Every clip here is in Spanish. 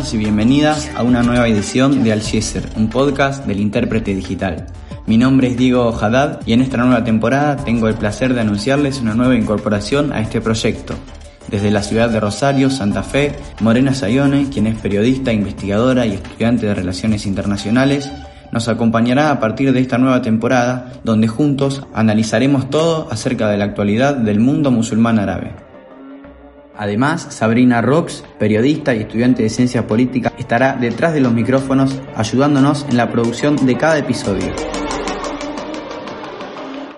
Bienvenidos y bienvenidas a una nueva edición de Algeser, un podcast del intérprete digital. Mi nombre es Diego Haddad y en esta nueva temporada tengo el placer de anunciarles una nueva incorporación a este proyecto. Desde la ciudad de Rosario, Santa Fe, Morena Sayone, quien es periodista, investigadora y estudiante de Relaciones Internacionales, nos acompañará a partir de esta nueva temporada donde juntos analizaremos todo acerca de la actualidad del mundo musulmán árabe. Además, Sabrina Rox, periodista y estudiante de ciencia política, estará detrás de los micrófonos ayudándonos en la producción de cada episodio.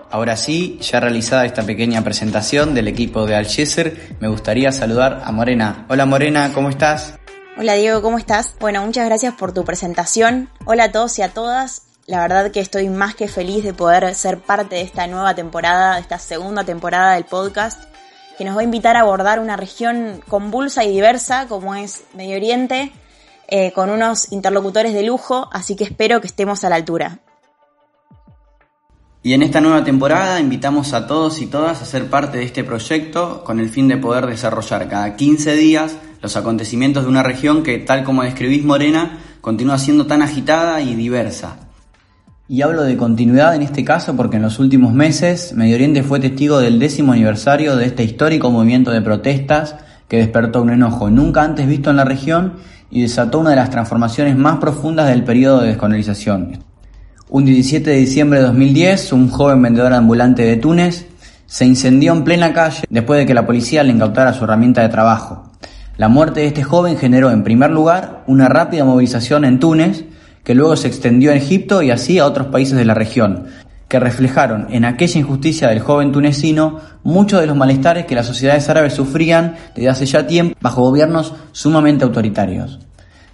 Ahora sí, ya realizada esta pequeña presentación del equipo de Algeser, me gustaría saludar a Morena. Hola Morena, ¿cómo estás? Hola Diego, ¿cómo estás? Bueno, muchas gracias por tu presentación. Hola a todos y a todas. La verdad que estoy más que feliz de poder ser parte de esta nueva temporada, de esta segunda temporada del podcast que nos va a invitar a abordar una región convulsa y diversa como es Medio Oriente, eh, con unos interlocutores de lujo, así que espero que estemos a la altura. Y en esta nueva temporada invitamos a todos y todas a ser parte de este proyecto con el fin de poder desarrollar cada 15 días los acontecimientos de una región que, tal como describís Morena, continúa siendo tan agitada y diversa. Y hablo de continuidad en este caso porque en los últimos meses Medio Oriente fue testigo del décimo aniversario de este histórico movimiento de protestas que despertó un enojo nunca antes visto en la región y desató una de las transformaciones más profundas del periodo de descolonización. Un 17 de diciembre de 2010, un joven vendedor ambulante de Túnez se incendió en plena calle después de que la policía le incautara su herramienta de trabajo. La muerte de este joven generó en primer lugar una rápida movilización en Túnez que luego se extendió a Egipto y así a otros países de la región, que reflejaron en aquella injusticia del joven tunecino muchos de los malestares que las sociedades árabes sufrían desde hace ya tiempo bajo gobiernos sumamente autoritarios.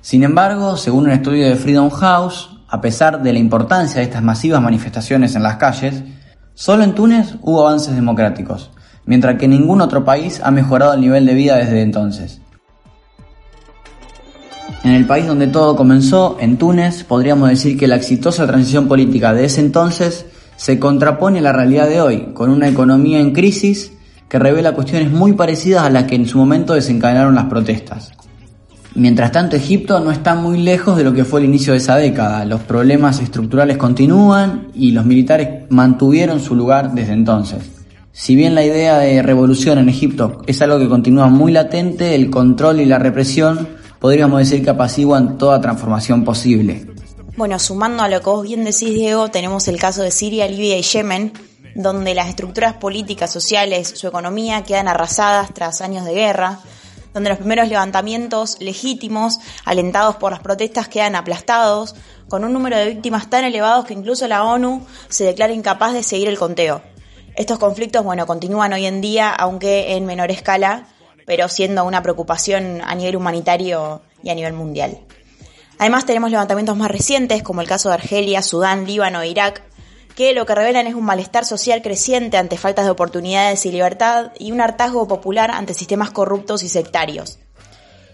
Sin embargo, según un estudio de Freedom House, a pesar de la importancia de estas masivas manifestaciones en las calles, solo en Túnez hubo avances democráticos, mientras que ningún otro país ha mejorado el nivel de vida desde entonces. En el país donde todo comenzó, en Túnez, podríamos decir que la exitosa transición política de ese entonces se contrapone a la realidad de hoy, con una economía en crisis que revela cuestiones muy parecidas a las que en su momento desencadenaron las protestas. Mientras tanto, Egipto no está muy lejos de lo que fue el inicio de esa década. Los problemas estructurales continúan y los militares mantuvieron su lugar desde entonces. Si bien la idea de revolución en Egipto es algo que continúa muy latente, el control y la represión podríamos decir que apaciguan toda transformación posible. Bueno, sumando a lo que vos bien decís, Diego, tenemos el caso de Siria, Libia y Yemen, donde las estructuras políticas, sociales, su economía quedan arrasadas tras años de guerra, donde los primeros levantamientos legítimos, alentados por las protestas, quedan aplastados, con un número de víctimas tan elevados que incluso la ONU se declara incapaz de seguir el conteo. Estos conflictos, bueno, continúan hoy en día, aunque en menor escala, pero siendo una preocupación a nivel humanitario y a nivel mundial. Además tenemos levantamientos más recientes, como el caso de Argelia, Sudán, Líbano e Irak, que lo que revelan es un malestar social creciente ante faltas de oportunidades y libertad y un hartazgo popular ante sistemas corruptos y sectarios.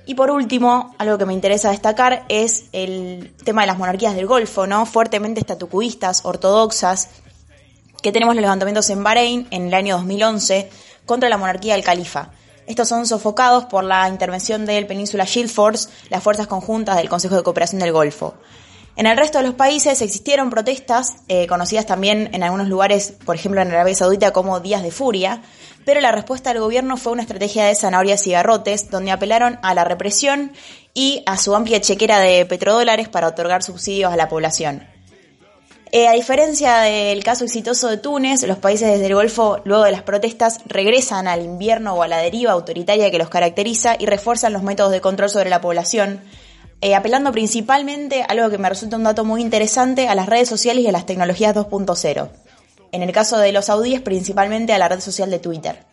Y por último, algo que me interesa destacar es el tema de las monarquías del Golfo, ¿no? Fuertemente estatucuistas, ortodoxas, que tenemos los levantamientos en Bahrein en el año 2011 contra la monarquía del califa estos son sofocados por la intervención del Península Shield Force, las fuerzas conjuntas del Consejo de Cooperación del Golfo. En el resto de los países existieron protestas, eh, conocidas también en algunos lugares, por ejemplo en Arabia Saudita, como días de furia, pero la respuesta del gobierno fue una estrategia de zanahorias y garrotes, donde apelaron a la represión y a su amplia chequera de petrodólares para otorgar subsidios a la población. Eh, a diferencia del caso exitoso de Túnez, los países desde el Golfo, luego de las protestas, regresan al invierno o a la deriva autoritaria que los caracteriza y refuerzan los métodos de control sobre la población, eh, apelando principalmente, a algo que me resulta un dato muy interesante, a las redes sociales y a las tecnologías 2.0. En el caso de los saudíes, principalmente a la red social de Twitter.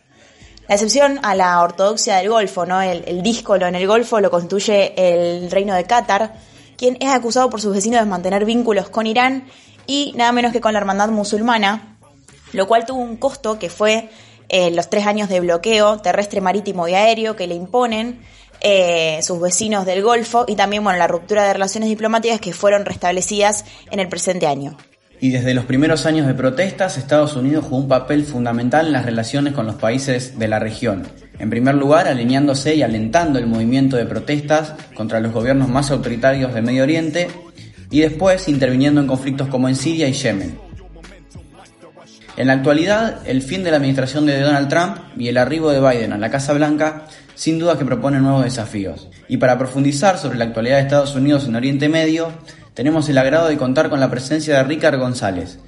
La excepción a la ortodoxia del Golfo, ¿no? El, el díscolo en el Golfo lo constituye el reino de Qatar, quien es acusado por sus vecinos de mantener vínculos con Irán y nada menos que con la hermandad musulmana, lo cual tuvo un costo que fue eh, los tres años de bloqueo terrestre, marítimo y aéreo que le imponen eh, sus vecinos del Golfo y también bueno, la ruptura de relaciones diplomáticas que fueron restablecidas en el presente año. Y desde los primeros años de protestas, Estados Unidos jugó un papel fundamental en las relaciones con los países de la región. En primer lugar, alineándose y alentando el movimiento de protestas contra los gobiernos más autoritarios de Medio Oriente y después interviniendo en conflictos como en Siria y Yemen. En la actualidad, el fin de la administración de Donald Trump y el arribo de Biden a la Casa Blanca sin duda que propone nuevos desafíos. Y para profundizar sobre la actualidad de Estados Unidos en Oriente Medio, tenemos el agrado de contar con la presencia de Ricard González.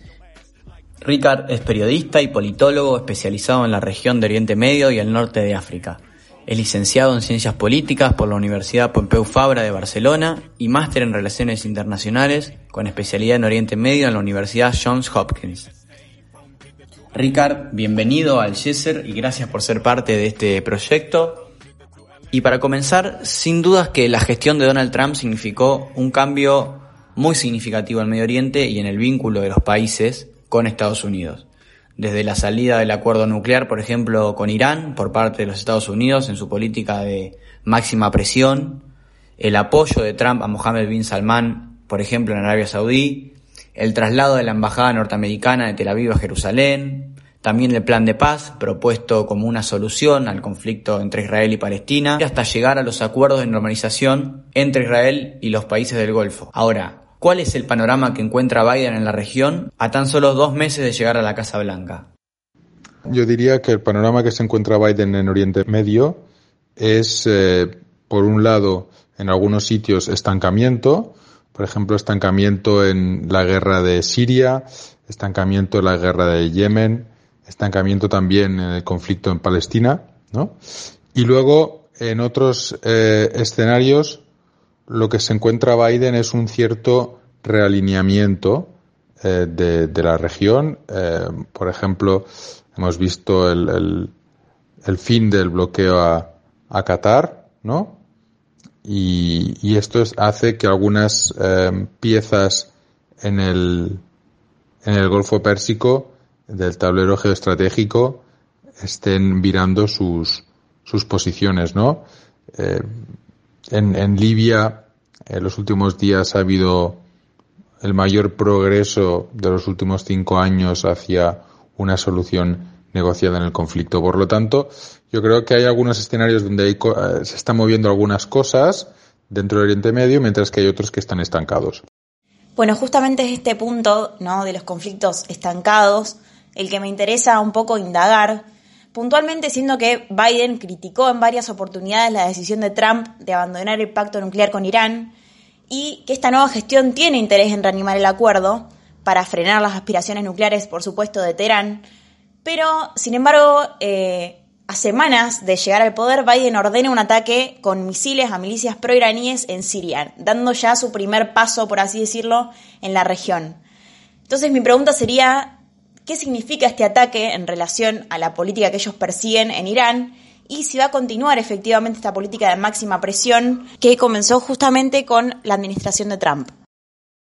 Ricard es periodista y politólogo especializado en la región de Oriente Medio y el norte de África. Es licenciado en Ciencias Políticas por la Universidad Pompeu Fabra de Barcelona y máster en Relaciones Internacionales con especialidad en Oriente Medio en la Universidad Johns Hopkins. Ricard, bienvenido al Yeser y gracias por ser parte de este proyecto. Y para comenzar, sin dudas que la gestión de Donald Trump significó un cambio muy significativo en Medio Oriente y en el vínculo de los países con Estados Unidos. Desde la salida del acuerdo nuclear, por ejemplo, con Irán por parte de los Estados Unidos en su política de máxima presión, el apoyo de Trump a Mohammed bin Salman, por ejemplo, en Arabia Saudí, el traslado de la embajada norteamericana de Tel Aviv a Jerusalén, también el plan de paz propuesto como una solución al conflicto entre Israel y Palestina, hasta llegar a los acuerdos de normalización entre Israel y los países del Golfo. Ahora, ¿cuál es el panorama que encuentra Biden en la región a tan solo dos meses de llegar a la Casa Blanca? Yo diría que el panorama que se encuentra Biden en Oriente Medio es, eh, por un lado, en algunos sitios estancamiento, por ejemplo, estancamiento en la guerra de Siria, estancamiento en la guerra de Yemen, estancamiento también en el conflicto en Palestina, ¿no? Y luego, en otros eh, escenarios, lo que se encuentra Biden es un cierto realineamiento eh, de, la región. Eh, por ejemplo, hemos visto el, el, fin del bloqueo a, Qatar, ¿no? y, esto hace que algunas eh, piezas en el, en el Golfo Pérsico del tablero geoestratégico estén virando sus, sus posiciones, ¿no? En, en Libia en los últimos días ha habido el mayor progreso de los últimos cinco años hacia una solución negociada en el conflicto. Por lo tanto, yo creo que hay algunos escenarios donde eh, se están moviendo algunas cosas dentro del Oriente Medio, mientras que hay otros que están estancados. Bueno, justamente es este punto ¿no? de los conflictos estancados el que me interesa un poco indagar, puntualmente siendo que Biden criticó en varias oportunidades la decisión de Trump de abandonar el pacto nuclear con Irán y que esta nueva gestión tiene interés en reanimar el acuerdo para frenar las aspiraciones nucleares, por supuesto, de Teherán, pero, sin embargo, eh, a semanas de llegar al poder, Biden ordena un ataque con misiles a milicias pro-iraníes en Siria, dando ya su primer paso, por así decirlo, en la región. Entonces mi pregunta sería, ¿qué significa este ataque en relación a la política que ellos persiguen en Irán? Y si va a continuar efectivamente esta política de máxima presión que comenzó justamente con la administración de Trump.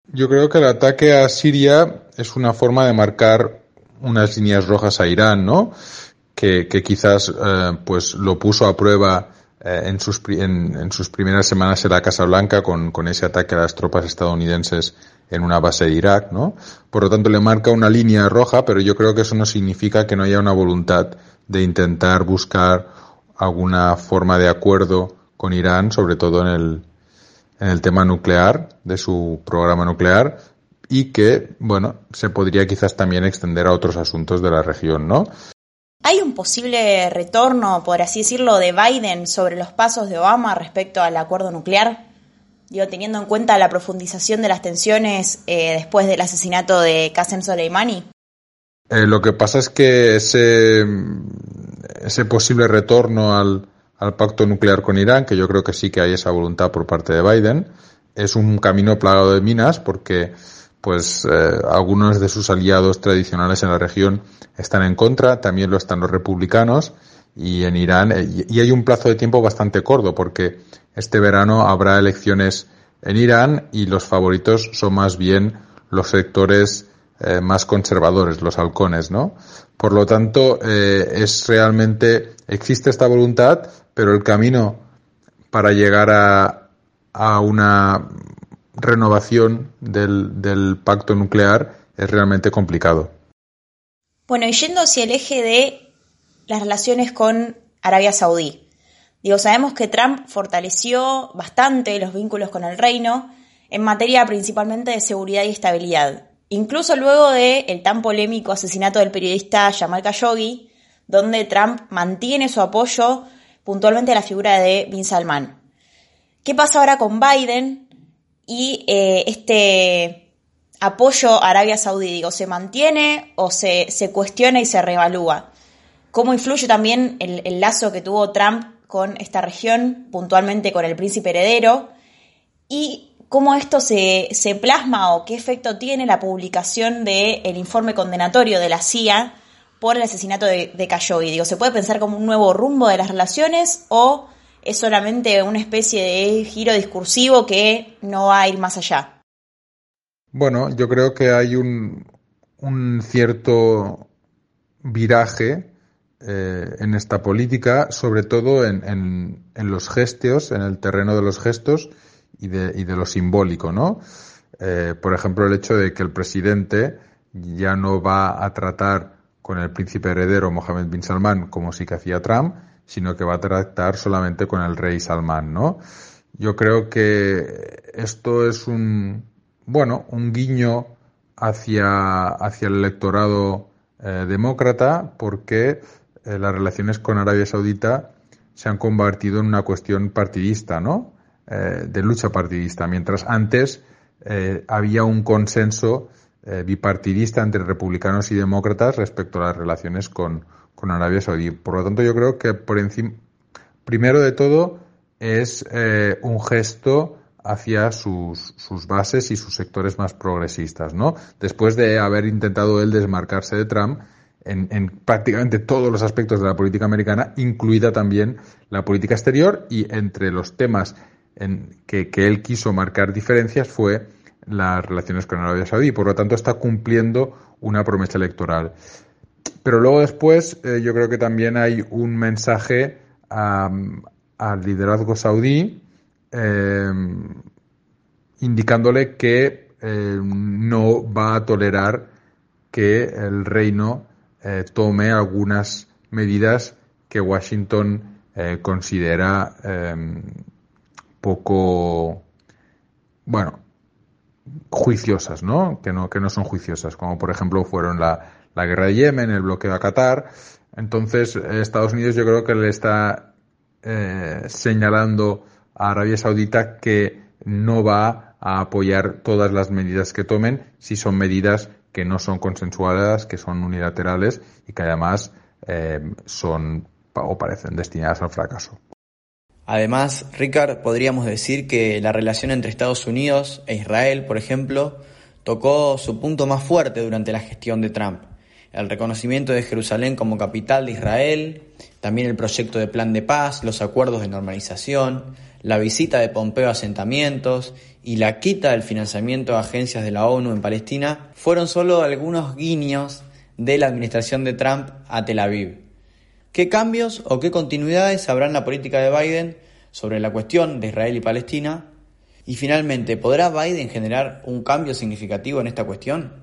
Yo creo que el ataque a Siria es una forma de marcar unas líneas rojas a Irán, ¿no? Que, quizás eh, pues lo puso a prueba eh, en, sus, primeras semanas en la Casa Blanca con ese ataque a las tropas estadounidenses en una base de Irak, ¿no? Por lo tanto, le marca una línea roja, pero yo creo que eso no significa que no haya una voluntad de intentar buscar alguna forma de acuerdo con Irán, sobre todo en el, en el tema nuclear, de su programa nuclear, y que, bueno, se podría quizás también extender a otros asuntos de la región, ¿no? ¿Hay un posible retorno, por así decirlo, de Biden sobre los pasos de Obama respecto al acuerdo nuclear? Digo, teniendo en cuenta la profundización de las tensiones eh, después del asesinato de Qasem Soleimani. Eh, lo que pasa es que ese, posible retorno al, al pacto nuclear con Irán, que yo creo que sí que hay esa voluntad por parte de Biden, es un camino plagado de minas porque pues eh, algunos de sus aliados tradicionales en la región están en contra, también lo están los republicanos, y en Irán. Eh, y hay un plazo de tiempo bastante corto porque este verano habrá elecciones en Irán y los favoritos son más bien los sectores eh, más conservadores, los halcones, ¿no? Por lo tanto, eh, es realmente, existe esta voluntad, pero el camino para llegar a, a una renovación del, del pacto nuclear es realmente complicado. Bueno, y yendo hacia el eje de las relaciones con Arabia Saudí. Digo, sabemos que Trump fortaleció bastante los vínculos con el reino en materia principalmente de seguridad y estabilidad. Incluso luego del el tan polémico asesinato del periodista Jamal Khashoggi, donde Trump mantiene su apoyo puntualmente a la figura de Bin Salman. ¿Qué pasa ahora con Biden y eh, este apoyo a Arabia Saudí? Digo, ¿se mantiene o se, se cuestiona y se reevalúa? ¿Cómo influye también el, lazo que tuvo Trump con esta región, puntualmente con el príncipe heredero? Y cómo esto se, se, plasma o qué efecto tiene la publicación del informe condenatorio de la CIA por el asesinato de, de ¿se puede pensar como un nuevo rumbo de las relaciones o es solamente una especie de giro discursivo que no va a ir más allá. Bueno, yo creo que hay un, un cierto viraje eh, en esta política, sobre todo en, en, en, los gestos, en el terreno de los gestos y de, y de lo simbólico, ¿no? Eh, por ejemplo, el hecho de que el presidente ya no va a tratar con el príncipe heredero Mohammed bin Salman como sí que hacía Trump, sino que va a tratar solamente con el rey Salmán, ¿no? Yo creo que esto es un, bueno, un guiño hacia, hacia el electorado eh, demócrata porque eh, las relaciones con Arabia Saudita se han convertido en una cuestión partidista, ¿no? Eh, de lucha partidista, mientras antes eh, había un consenso eh, bipartidista entre republicanos y demócratas respecto a las relaciones con, con Arabia Saudí. Por lo tanto, yo creo que por encima, primero de todo, es un gesto hacia sus, sus, bases y sus sectores más progresistas, ¿no? Después de haber intentado él desmarcarse de Trump en, en, prácticamente todos los aspectos de la política americana, incluida también la política exterior, y entre los temas en que, que él quiso marcar diferencias fue las relaciones con Arabia Saudí. Por lo tanto, está cumpliendo una promesa electoral. Pero luego después eh, yo creo que también hay un mensaje um, al liderazgo saudí eh, indicándole que eh, no va a tolerar que el reino eh, tome algunas medidas que Washington eh, considera poco, bueno, juiciosas, ¿no? Que no, que no son juiciosas, como por ejemplo fueron la, la guerra de Yemen, el bloqueo a Qatar. Entonces, Estados Unidos yo creo que le está eh, señalando a Arabia Saudita que no va a apoyar todas las medidas que tomen si son medidas que no son consensuadas, que son unilaterales y que además eh, son o parecen destinadas al fracaso. Además, Ricard, podríamos decir que la relación entre Estados Unidos e Israel, por ejemplo, tocó su punto más fuerte durante la gestión de Trump el reconocimiento de Jerusalén como capital de Israel, también el proyecto de plan de paz, los acuerdos de normalización, la visita de Pompeo a asentamientos y la quita del financiamiento a agencias de la ONU en Palestina fueron solo algunos guiños de la administración de Trump a Tel Aviv. ¿Qué cambios o qué continuidades habrá en la política de Biden sobre la cuestión de Israel y Palestina? Y finalmente, ¿podrá Biden generar un cambio significativo en esta cuestión?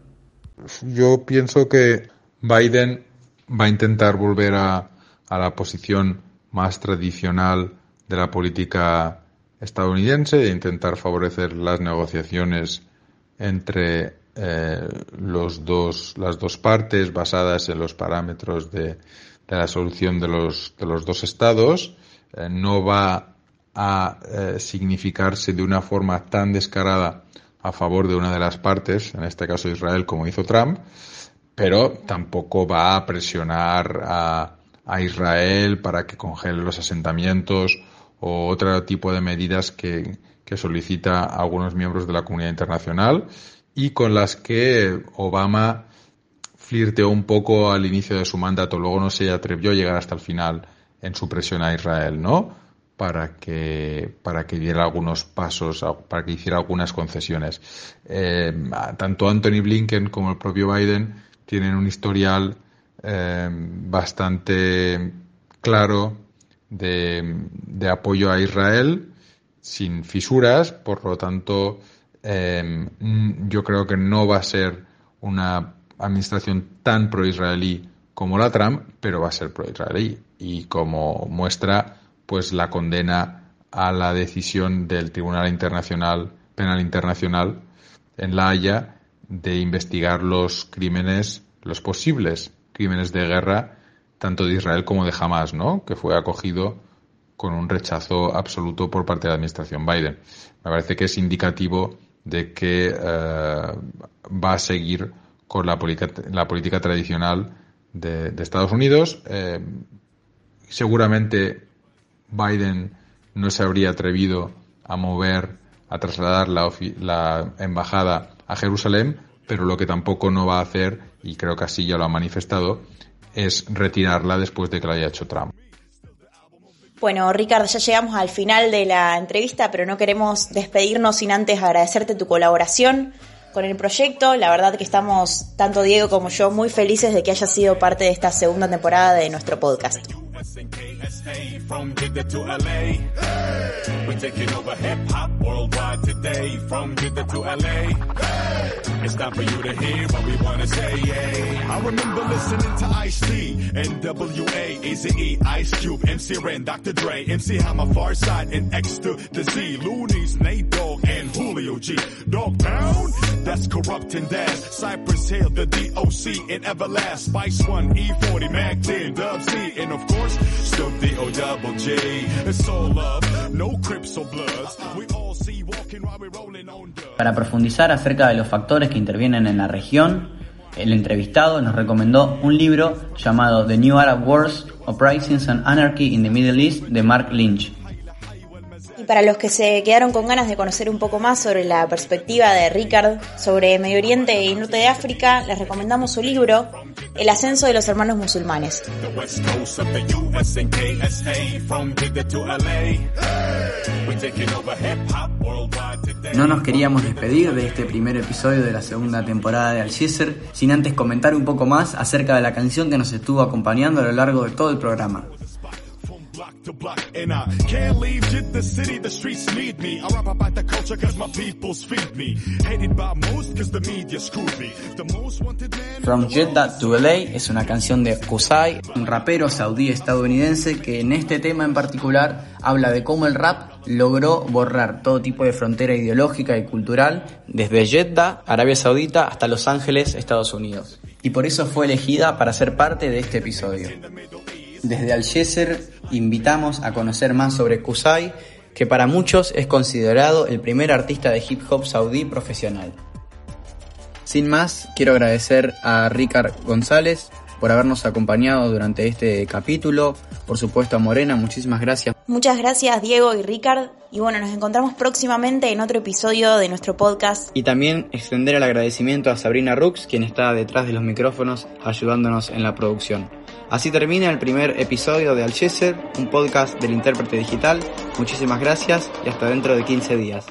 Yo pienso que Biden va a intentar volver a, a la posición más tradicional de la política estadounidense, de intentar favorecer las negociaciones entre eh, los dos, las dos partes basadas en los parámetros de, de la solución de los, de los dos estados. Eh, no va a eh, significarse de una forma tan descarada a favor de una de las partes, en este caso Israel, como hizo Trump, pero tampoco va a presionar a, a Israel para que congele los asentamientos o otro tipo de medidas que, solicita algunos miembros de la comunidad internacional y con las que Obama flirteó un poco al inicio de su mandato, luego no se atrevió a llegar hasta el final en su presión a Israel, ¿no? Para que, para que diera algunos pasos, para que hiciera algunas concesiones. Eh, tanto Anthony Blinken como el propio Biden tienen un historial eh, bastante claro de, de, apoyo a Israel sin fisuras, por lo tanto, eh, yo creo que no va a ser una administración tan pro-israelí como la Trump, pero va a ser pro-israelí. Y como muestra, pues la condena a la decisión del Tribunal Internacional, Penal Internacional en La Haya de investigar los crímenes, los posibles crímenes de guerra, tanto de Israel como de Hamas, ¿no? Que fue acogido con un rechazo absoluto por parte de la administración Biden. Me parece que es indicativo de que eh, va a seguir con la política, la política tradicional de, Estados Unidos. Eh, seguramente Biden no se habría atrevido a mover, a trasladar la, la embajada a Jerusalén, pero lo que tampoco no va a hacer, y creo que así ya lo ha manifestado, es retirarla después de que la haya hecho Trump. Bueno, Ricardo, ya llegamos al final de la entrevista, pero no queremos despedirnos sin antes agradecerte tu colaboración con el proyecto. La verdad que estamos, tanto Diego como yo, muy felices de que haya sido parte de esta segunda temporada de nuestro podcast. From Jeddah to LA. We're taking over hip hop worldwide today. From Jeddah to LA. It's time for you to hear what we wanna say. Yeah. I remember listening to Ice T, NWA, AZE, Ice Cube, MC Ren, Dr. Dre, MC Hammer, Far Side, and X to the Z, Loonies, Nate Dogg, and Julio G. Dog Pound, that's corrupt and dash. Cypress Hill, the DOC, and Everlast. Spice One, E40, Mac 10, Dub C, and of course, Para profundizar acerca de los factores que intervienen en la región, el entrevistado nos recomendó un libro llamado The New Arab Wars, Uprisings and Anarchy in the Middle East de Mark Lynch. Para los que se quedaron con ganas de conocer un poco más sobre la perspectiva de Ricard sobre Medio Oriente y Norte de África, les recomendamos su libro El ascenso de los hermanos musulmanes. No nos queríamos despedir de este primer episodio de la segunda temporada de Al sin antes comentar un poco más acerca de la canción que nos estuvo acompañando a lo largo de todo el programa. To block and I can't leave the city the streets need me I rap about the culture cause my peoples feed me hated by most cause the media screwed me the most wanted man From Jeddah to LA es una canción de Kusai un rapero saudí estadounidense que en este tema en particular habla de cómo el rap logró borrar todo tipo de frontera ideológica y cultural desde Jeddah, Arabia Saudita hasta Los Ángeles, Estados Unidos. Y por eso fue elegida para ser parte de este episodio. Desde Algeser invitamos a conocer más sobre Kusai, que para muchos es considerado el primer artista de hip hop saudí profesional. Sin más, quiero agradecer a Ricard González por habernos acompañado durante este capítulo. Por supuesto a Morena, muchísimas gracias. Muchas gracias Diego y Ricard. Y bueno, nos encontramos próximamente en otro episodio de nuestro podcast. Y también extender el agradecimiento a Sabrina Rux, quien está detrás de los micrófonos ayudándonos en la producción. Así termina el primer episodio de Algeser, un podcast del intérprete digital. Muchísimas gracias y hasta dentro de 15 días.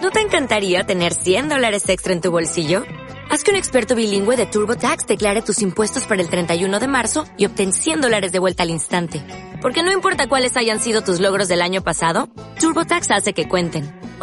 ¿No te encantaría tener 100 dólares extra en tu bolsillo? Haz que un experto bilingüe de TurboTax declare tus impuestos para el 31 de marzo y obtén 100 dólares de vuelta al instante. Porque no importa cuáles hayan sido tus logros del año pasado, TurboTax hace que cuenten.